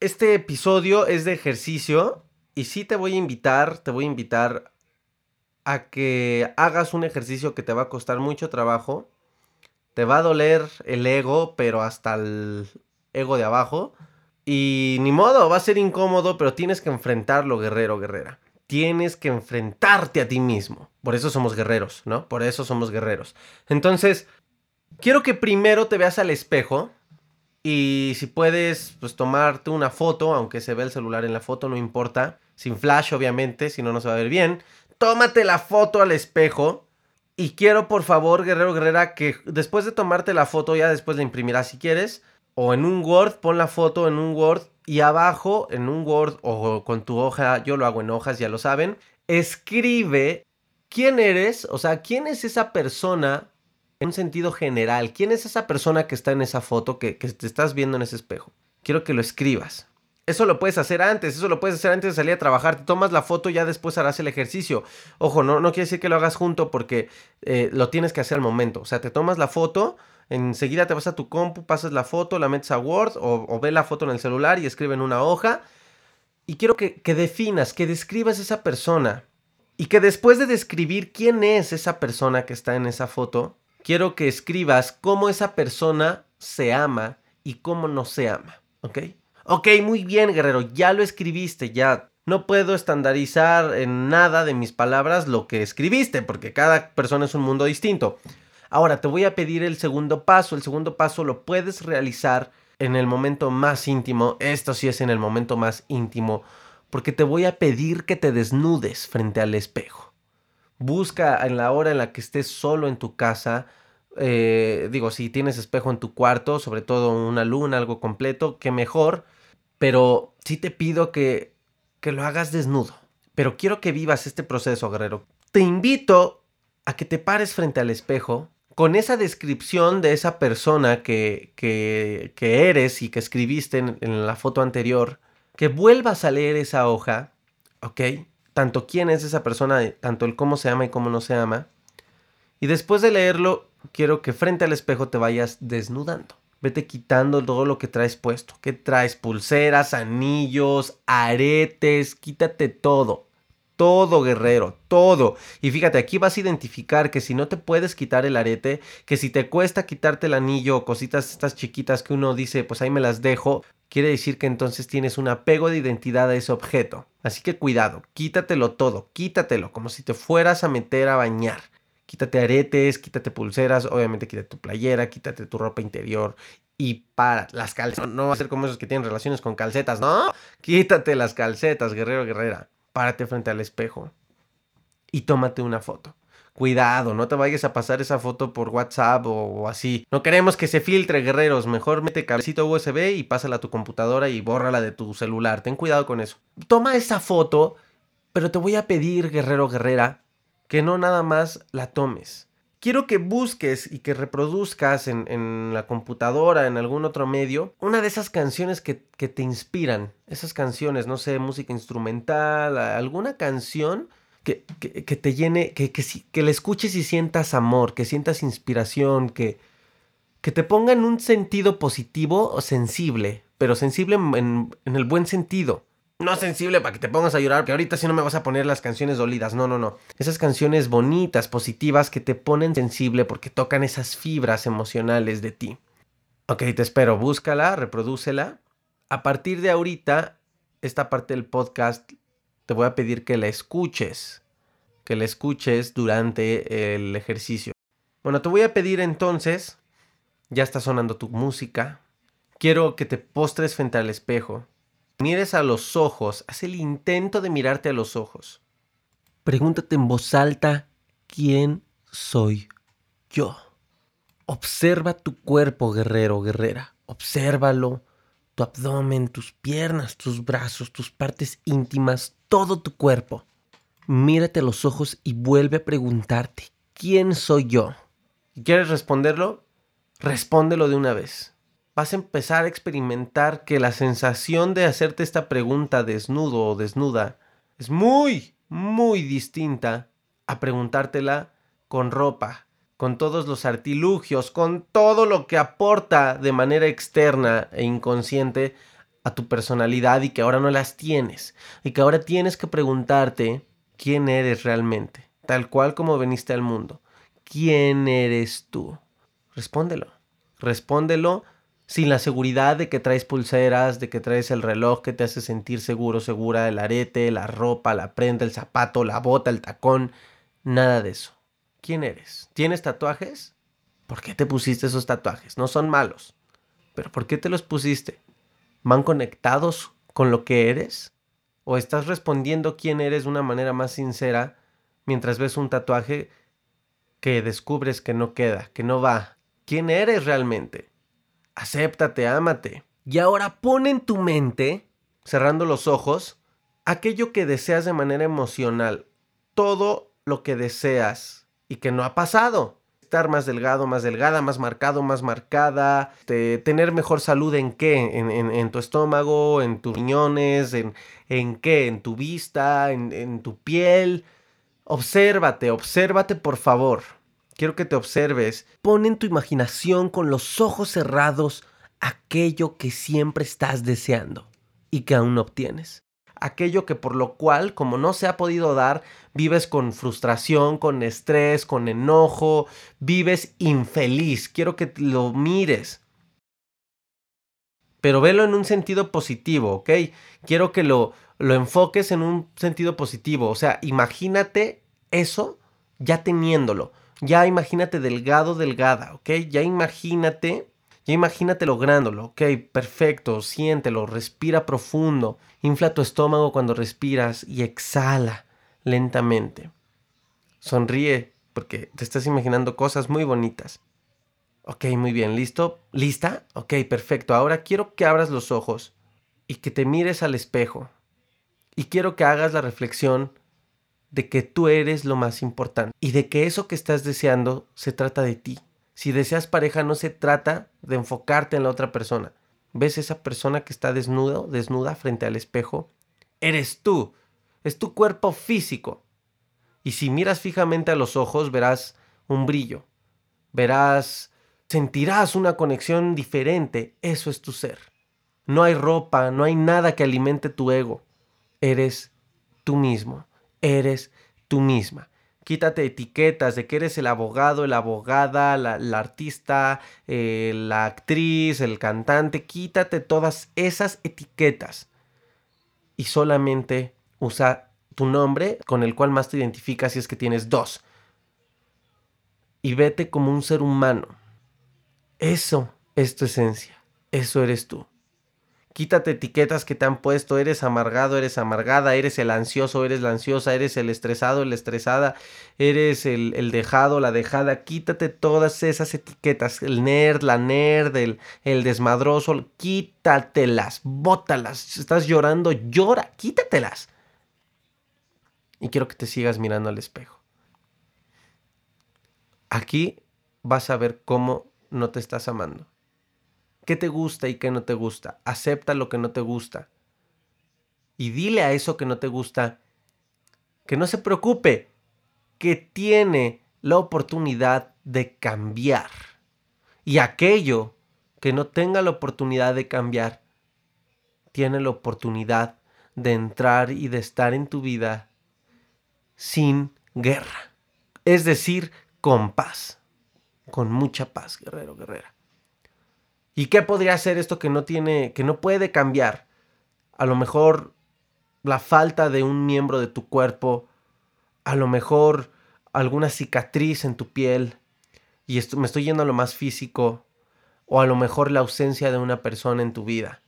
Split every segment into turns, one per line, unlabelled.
Este episodio es de ejercicio y sí te voy a invitar, te voy a invitar a que hagas un ejercicio que te va a costar mucho trabajo. Te va a doler el ego, pero hasta el ego de abajo. Y ni modo, va a ser incómodo, pero tienes que enfrentarlo, guerrero, guerrera. Tienes que enfrentarte a ti mismo. Por eso somos guerreros, ¿no? Por eso somos guerreros. Entonces, quiero que primero te veas al espejo. Y si puedes, pues tomarte una foto, aunque se ve el celular en la foto, no importa. Sin flash, obviamente, si no, no se va a ver bien. Tómate la foto al espejo. Y quiero, por favor, guerrero, guerrera, que después de tomarte la foto, ya después la imprimirás si quieres o en un Word, pon la foto en un Word y abajo en un Word o con tu hoja, yo lo hago en hojas, ya lo saben, escribe quién eres, o sea, quién es esa persona en un sentido general, quién es esa persona que está en esa foto que, te estás viendo en ese espejo. Quiero que lo escribas. Eso lo puedes hacer antes, eso lo puedes hacer antes de salir a trabajar. Te tomas la foto, ya después harás el ejercicio. Ojo, no, no quiere decir que lo hagas junto porque eh, lo tienes que hacer al momento. O sea, te tomas la foto, enseguida te vas a tu compu, pasas la foto, la metes a Word o, ve la foto en el celular y escribe en una hoja. Y quiero que, que definas, que describas esa persona. Y que después de describir quién es esa persona que está en esa foto, quiero que escribas cómo esa persona se ama y cómo no se ama. ¿Ok? Ok, muy bien, guerrero, ya lo escribiste, ya. No puedo estandarizar en nada de mis palabras lo que escribiste, porque cada persona es un mundo distinto. Ahora, te voy a pedir el segundo paso. El segundo paso lo puedes realizar en el momento más íntimo. Esto sí es en el momento más íntimo, porque te voy a pedir que te desnudes frente al espejo. Busca en la hora en la que estés solo en tu casa, eh, digo, si tienes espejo en tu cuarto, sobre todo una luna, algo completo, que mejor pero sí te pido que, que lo hagas desnudo. Pero quiero que vivas este proceso, guerrero. Te invito a que te pares frente al espejo con esa descripción de esa persona que, que, eres y que escribiste en, la foto anterior, que vuelvas a leer esa hoja, ¿ok? Tanto quién es esa persona, tanto el cómo se ama y cómo no se ama. Y después de leerlo, quiero que frente al espejo te vayas desnudando vete quitando todo lo que traes puesto. ¿Qué traes? Pulseras, anillos, aretes, quítate todo. Todo, guerrero, todo. Y fíjate, aquí vas a identificar que si no te puedes quitar el arete, que si te cuesta quitarte el anillo o cositas estas chiquitas que uno dice, pues ahí me las dejo, quiere decir que entonces tienes un apego de identidad a ese objeto. Así que cuidado, quítatelo todo, quítatelo, como si te fueras a meter a bañar. Quítate aretes, quítate pulseras, obviamente quítate tu playera, quítate tu ropa interior y para las calcetas. No va a ser como esos que tienen relaciones con calcetas, ¿no? Quítate las calcetas, guerrero, guerrera. Párate frente al espejo y tómate una foto. Cuidado, no te vayas a pasar esa foto por WhatsApp o, así. No queremos que se filtre, guerreros. Mejor mete cabecito USB y pásala a tu computadora y bórrala de tu celular. Ten cuidado con eso. Toma esa foto, pero te voy a pedir, guerrero, guerrera, que no nada más la tomes. Quiero que busques y que reproduzcas en, la computadora, en algún otro medio, una de esas canciones que, te inspiran. Esas canciones, no sé, música instrumental, alguna canción que, que, te llene, que, que, que le escuches y sientas amor, que sientas inspiración, que, que te ponga en un sentido positivo o sensible, pero sensible en, en el buen sentido no sensible para que te pongas a llorar, que ahorita si no me vas a poner las canciones dolidas, no, no, no. Esas canciones bonitas, positivas, que te ponen sensible porque tocan esas fibras emocionales de ti. Ok, te espero, búscala, reprodúcela. A partir de ahorita, esta parte del podcast, te voy a pedir que la escuches, que la escuches durante el ejercicio. Bueno, te voy a pedir entonces, ya está sonando tu música, quiero que te postres frente al espejo mires a los ojos, haz el intento de mirarte a los ojos. Pregúntate en voz alta, ¿quién soy yo? Observa tu cuerpo, guerrero, guerrera. Obsérvalo, tu abdomen, tus piernas, tus brazos, tus partes íntimas, todo tu cuerpo. Mírate a los ojos y vuelve a preguntarte, ¿quién soy yo? ¿Quieres responderlo? Respóndelo de una vez vas a empezar a experimentar que la sensación de hacerte esta pregunta desnudo o desnuda es muy, muy distinta a preguntártela con ropa, con todos los artilugios, con todo lo que aporta de manera externa e inconsciente a tu personalidad y que ahora no las tienes. Y que ahora tienes que preguntarte quién eres realmente, tal cual como veniste al mundo. ¿Quién eres tú? Respóndelo. Respóndelo sin la seguridad de que traes pulseras, de que traes el reloj que te hace sentir seguro, segura, el arete, la ropa, la prenda, el zapato, la bota, el tacón. Nada de eso. ¿Quién eres? ¿Tienes tatuajes? ¿Por qué te pusiste esos tatuajes? No son malos. Pero ¿por qué te los pusiste? ¿Van conectados con lo que eres? ¿O estás respondiendo quién eres de una manera más sincera mientras ves un tatuaje que descubres que no queda, que no va? ¿Quién eres realmente? Acéptate, ámate. Y ahora pon en tu mente, cerrando los ojos, aquello que deseas de manera emocional. Todo lo que deseas y que no ha pasado estar más delgado, más delgada, más marcado, más marcada, tener mejor salud en qué, en, tu estómago, en tus riñones, en, en qué, en tu vista, en, en tu piel. Obsérvate, obsérvate por favor. Quiero que te observes. Pon en tu imaginación con los ojos cerrados aquello que siempre estás deseando y que aún no obtienes aquello que por lo cual, como no se ha podido dar, vives con frustración, con estrés, con enojo, vives infeliz. Quiero que lo mires. Pero velo en un sentido positivo, ¿ok? Quiero que lo, lo enfoques en un sentido positivo. O sea, imagínate eso ya teniéndolo. Ya imagínate delgado, delgada, ¿ok? Ya imagínate imagínate lográndolo, ok, perfecto, siéntelo, respira profundo, infla tu estómago cuando respiras y exhala lentamente. Sonríe porque te estás imaginando cosas muy bonitas. Ok, muy bien, ¿listo? ¿Lista? Ok, perfecto. Ahora quiero que abras los ojos y que te mires al espejo. Y quiero que hagas la reflexión de que tú eres lo más importante y de que eso que estás deseando se trata de ti. Si deseas pareja no se trata de enfocarte en la otra persona. ¿Ves esa persona que está desnudo, desnuda frente al espejo? Eres tú. Es tu cuerpo físico. Y si miras fijamente a los ojos verás un brillo. Verás, sentirás una conexión diferente. Eso es tu ser. No hay ropa, no hay nada que alimente tu ego. Eres tú mismo. Eres tú misma. Quítate etiquetas de que eres el abogado, la abogada, la, artista, eh, la actriz, el cantante. Quítate todas esas etiquetas. Y solamente usa tu nombre con el cual más te identificas si es que tienes dos. Y vete como un ser humano. Eso es tu esencia. Eso eres tú. Quítate etiquetas que te han puesto, eres amargado, eres amargada, eres el ansioso, eres la ansiosa, eres el estresado, la estresada, eres el, dejado, la dejada. Quítate todas esas etiquetas, el nerd, la nerd, el, el desmadroso, quítatelas, bótalas. estás llorando, llora, quítatelas. Y quiero que te sigas mirando al espejo. Aquí vas a ver cómo no te estás amando qué te gusta y qué no te gusta. Acepta lo que no te gusta. Y dile a eso que no te gusta que no se preocupe, que tiene la oportunidad de cambiar. Y aquello que no tenga la oportunidad de cambiar, tiene la oportunidad de entrar y de estar en tu vida sin guerra. Es decir, con paz. Con mucha paz, guerrero, guerrera. ¿Y qué podría ser esto que no tiene, que no puede cambiar? A lo mejor la falta de un miembro de tu cuerpo, a lo mejor alguna cicatriz en tu piel, y me estoy yendo a lo más físico, o a lo mejor la ausencia de una persona en tu vida.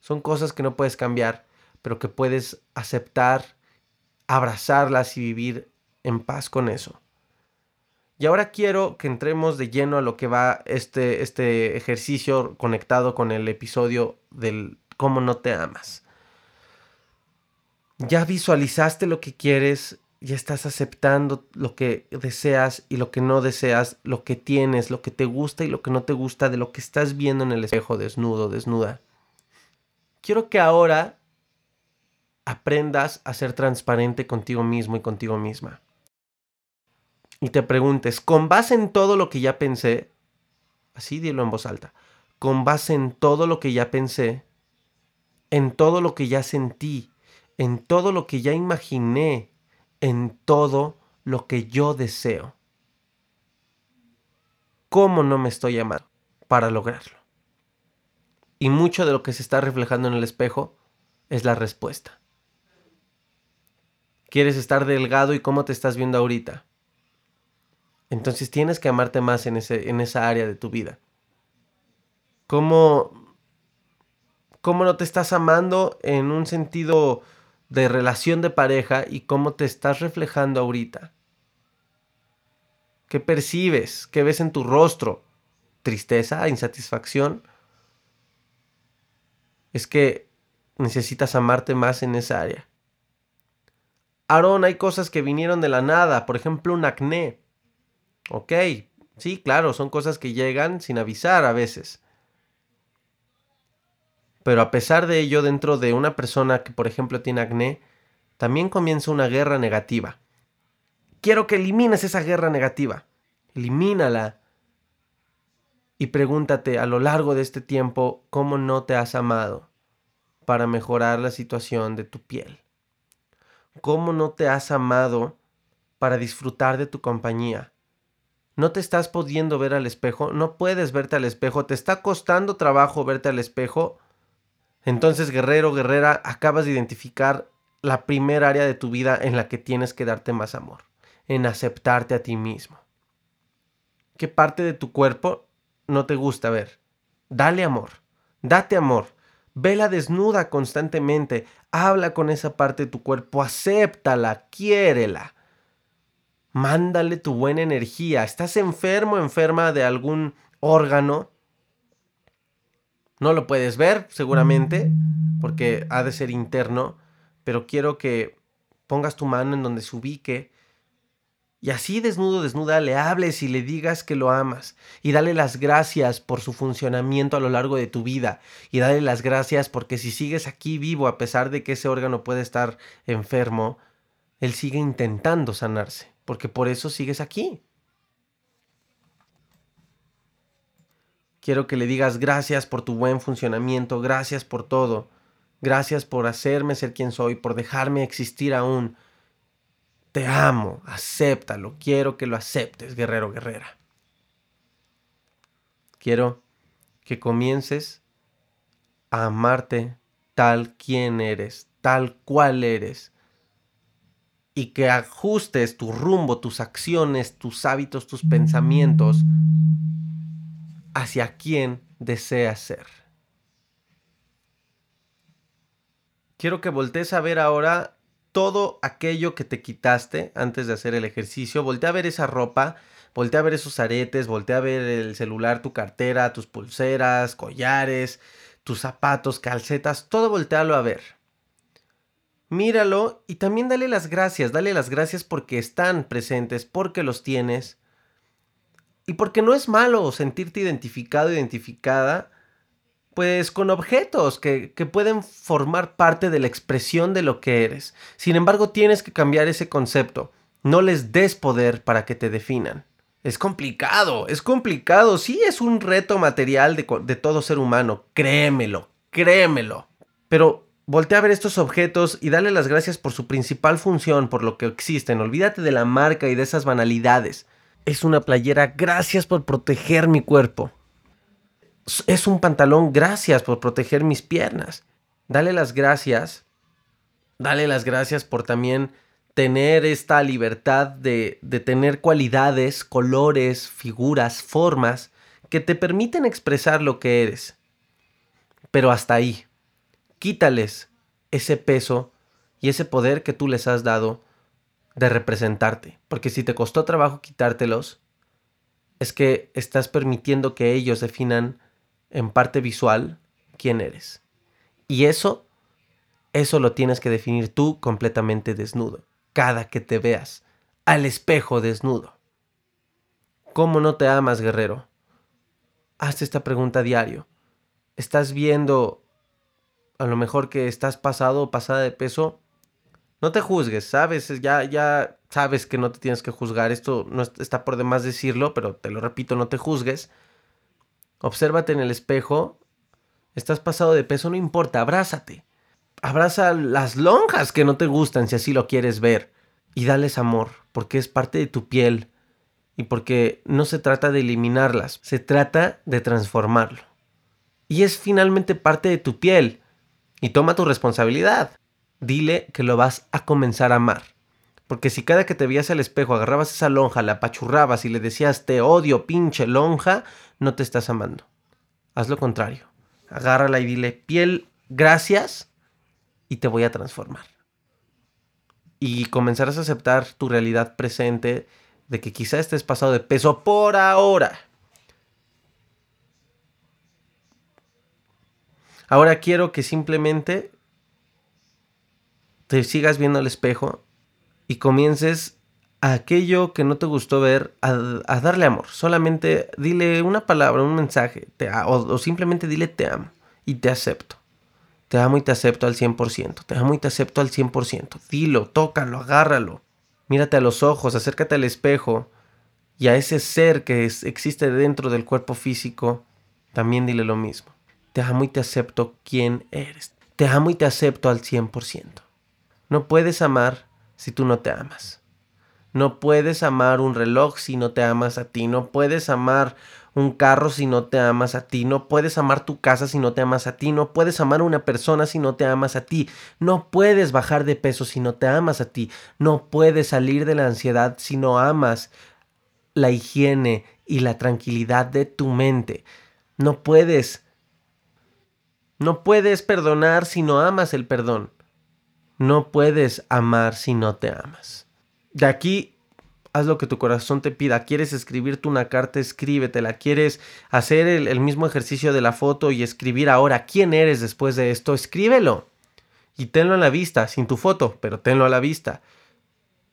Son cosas que no puedes cambiar, pero que puedes aceptar, abrazarlas y vivir en paz con eso. Y ahora quiero que entremos de lleno a lo que va este, este ejercicio conectado con el episodio del cómo no te amas. Ya visualizaste lo que quieres, ya estás aceptando lo que deseas y lo que no deseas, lo que tienes, lo que te gusta y lo que no te gusta de lo que estás viendo en el espejo desnudo, desnuda. Quiero que ahora aprendas a ser transparente contigo mismo y contigo misma y te preguntes, con base en todo lo que ya pensé, así dilo en voz alta, con base en todo lo que ya pensé, en todo lo que ya sentí, en todo lo que ya imaginé, en todo lo que yo deseo. ¿Cómo no me estoy amando para lograrlo? Y mucho de lo que se está reflejando en el espejo es la respuesta. ¿Quieres estar delgado y cómo te estás viendo ahorita? Entonces tienes que amarte más en, ese, en esa área de tu vida. ¿Cómo, ¿Cómo no te estás amando en un sentido de relación de pareja y cómo te estás reflejando ahorita? ¿Qué percibes? ¿Qué ves en tu rostro? ¿Tristeza? ¿Insatisfacción? Es que necesitas amarte más en esa área. Aarón, hay cosas que vinieron de la nada, por ejemplo un acné. Ok, sí, claro, son cosas que llegan sin avisar a veces. Pero a pesar de ello, dentro de una persona que, por ejemplo, tiene acné, también comienza una guerra negativa. Quiero que elimines esa guerra negativa. Elimínala. Y pregúntate a lo largo de este tiempo cómo no te has amado para mejorar la situación de tu piel. ¿Cómo no te has amado para disfrutar de tu compañía? No te estás pudiendo ver al espejo, no puedes verte al espejo, te está costando trabajo verte al espejo. Entonces, guerrero, guerrera, acabas de identificar la primera área de tu vida en la que tienes que darte más amor, en aceptarte a ti mismo. ¿Qué parte de tu cuerpo no te gusta ver? Dale amor, date amor. Vela desnuda constantemente. Habla con esa parte de tu cuerpo. Acéptala. Quiérela. Mándale tu buena energía. ¿Estás enfermo, enferma de algún órgano? No lo puedes ver, seguramente, porque ha de ser interno. Pero quiero que pongas tu mano en donde se ubique y así desnudo, desnuda, le hables y le digas que lo amas. Y dale las gracias por su funcionamiento a lo largo de tu vida. Y dale las gracias porque si sigues aquí vivo, a pesar de que ese órgano puede estar enfermo, él sigue intentando sanarse. Porque por eso sigues aquí. Quiero que le digas gracias por tu buen funcionamiento, gracias por todo. Gracias por hacerme ser quien soy, por dejarme existir aún te amo, acéptalo, quiero que lo aceptes, guerrero, guerrera. Quiero que comiences a amarte tal quien eres, tal cual eres, y que ajustes tu rumbo, tus acciones, tus hábitos, tus pensamientos hacia quien deseas ser. Quiero que voltees a ver ahora todo aquello que te quitaste antes de hacer el ejercicio. Voltea a ver esa ropa, voltea a ver esos aretes, voltea a ver el celular, tu cartera, tus pulseras, collares, tus zapatos, calcetas, todo voltealo a ver. Míralo y también dale las gracias, dale las gracias porque están presentes, porque los tienes. Y porque no es malo sentirte identificado, identificada pues con objetos que, pueden formar parte de la expresión de lo que eres. Sin embargo, tienes que cambiar ese concepto. No les des poder para que te definan. Es complicado, es complicado. Sí, es un reto material de, de todo ser humano. Créemelo, créemelo. Pero voltea a ver estos objetos y dale las gracias por su principal función, por lo que existen. Olvídate de la marca y de esas banalidades. Es una playera, gracias por proteger mi cuerpo es un pantalón, gracias por proteger mis piernas. Dale las gracias. Dale las gracias por también tener esta libertad de, de tener cualidades, colores, figuras, formas que te permiten expresar lo que eres. Pero hasta ahí. Quítales ese peso y ese poder que tú les has dado de representarte. Porque si te costó trabajo quitártelos, es que estás permitiendo que ellos definan en parte visual quién eres. Y eso, eso lo tienes que definir tú completamente desnudo, cada que te veas, al espejo desnudo. ¿Cómo no te amas, guerrero? Hazte esta pregunta diario. ¿Estás viendo a lo mejor que estás pasado o pasada de peso? No te juzgues, sabes, ya, ya sabes que no te tienes que juzgar. Esto no está por demás decirlo, pero te lo repito, no te juzgues. Obsérvate en el espejo, Estás pasado de peso, no importa, abrázate. Abraza las lonjas que no te gustan si así lo quieres ver. Y dales amor, porque es parte de tu piel. Y porque no se trata de eliminarlas, se trata de transformarlo. Y es finalmente parte de tu piel. Y toma tu responsabilidad. Dile que lo vas a comenzar a amar. Porque si cada que te veías al espejo agarrabas esa lonja, la apachurrabas y le decías te odio, pinche lonja, no te estás amando. Haz lo contrario. Agárrala y dile piel, gracias y te voy a transformar. Y comenzarás a aceptar tu realidad presente de que quizá estés pasado de peso por ahora. Ahora quiero que simplemente te sigas viendo al espejo y comiences a aquello que no te gustó ver a, darle amor. Solamente dile una palabra, un mensaje, o simplemente dile te amo y te acepto. Te amo y te acepto al 100%. Te amo y te acepto al 100%. Dilo, tócalo, agárralo. Mírate a los ojos, acércate al espejo y a ese ser que existe dentro del cuerpo físico, también dile lo mismo. Te amo y te acepto quien eres. Te amo y te acepto al 100%. No puedes amar si tú no te amas. No puedes amar un reloj si no te amas a ti. No puedes amar un carro si no te amas a ti, no puedes amar tu casa si no te amas a ti, no puedes amar una persona si no te amas a ti, no puedes bajar de peso si no te amas a ti, no puedes salir de la ansiedad si no amas la higiene y la tranquilidad de tu mente. No puedes no puedes perdonar si no amas el perdón. No puedes amar si no te amas. De aquí haz lo que tu corazón te pida. ¿Quieres escribirte una carta? Escríbetela. ¿Quieres hacer el, mismo ejercicio de la foto y escribir ahora quién eres después de esto? Escríbelo. Y tenlo a la vista, sin tu foto, pero tenlo a la vista.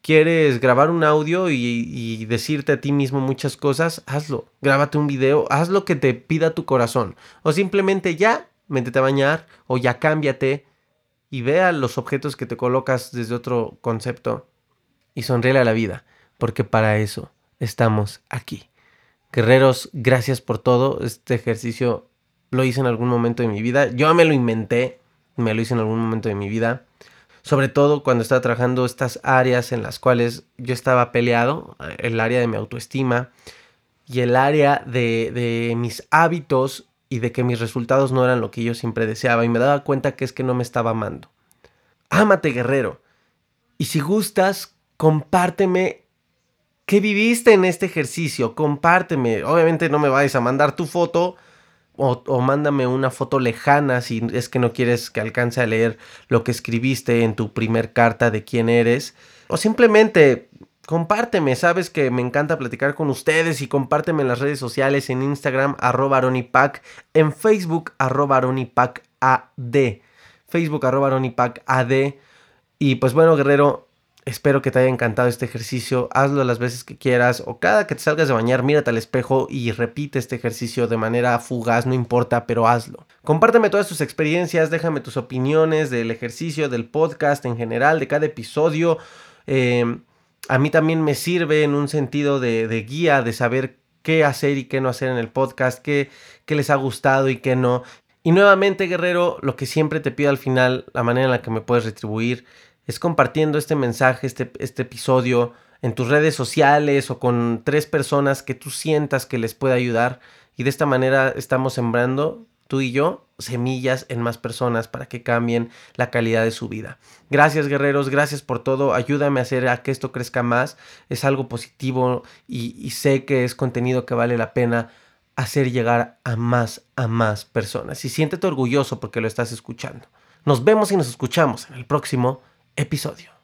¿Quieres grabar un audio y, y decirte a ti mismo muchas cosas? Hazlo. Grábate un video, haz lo que te pida tu corazón. O simplemente ya, métete a bañar o ya cámbiate y vea los objetos que te colocas desde otro concepto y sonríele a la vida porque para eso estamos aquí. Guerreros, gracias por todo. Este ejercicio lo hice en algún momento de mi vida. Yo me lo inventé, me lo hice en algún momento de mi vida. Sobre todo cuando estaba trabajando estas áreas en las cuales yo estaba peleado, el área de mi autoestima y el área de, de mis hábitos y de que mis resultados no eran lo que yo siempre deseaba y me daba cuenta que es que no me estaba amando. Ámate, guerrero. Y si gustas, compárteme ¿Qué viviste en este ejercicio? Compárteme. Obviamente no me vayas a mandar tu foto o, mándame una foto lejana si es que no quieres que alcance a leer lo que escribiste en tu primer carta de quién eres. O simplemente compárteme. Sabes que me encanta platicar con ustedes y compárteme en las redes sociales, en Instagram, arroba aronipac, en Facebook, arroba ad. Facebook, arroba ad. Y pues bueno, guerrero, Espero que te haya encantado este ejercicio. Hazlo las veces que quieras o cada que te salgas de bañar, mírate al espejo y repite este ejercicio de manera fugaz, no importa, pero hazlo. Compárteme todas tus experiencias, déjame tus opiniones del ejercicio, del podcast en general, de cada episodio. Em, a mí también me sirve en un sentido de, guía, de saber qué hacer y qué no hacer en el podcast, qué, qué les ha gustado y qué no. Y nuevamente, guerrero, lo que siempre te pido al final, la manera en la que me puedes retribuir es compartiendo este mensaje, este, este episodio en tus redes sociales o con tres personas que tú sientas que les puede ayudar. Y de esta manera estamos sembrando, tú y yo, semillas en más personas para que cambien la calidad de su vida. Gracias guerreros, gracias por todo. Ayúdame a hacer a que esto crezca más. Es algo positivo y, sé que es contenido que vale la pena hacer llegar a más, a más personas. Y siéntete orgulloso porque lo estás escuchando. Nos vemos y nos escuchamos en el próximo episodio.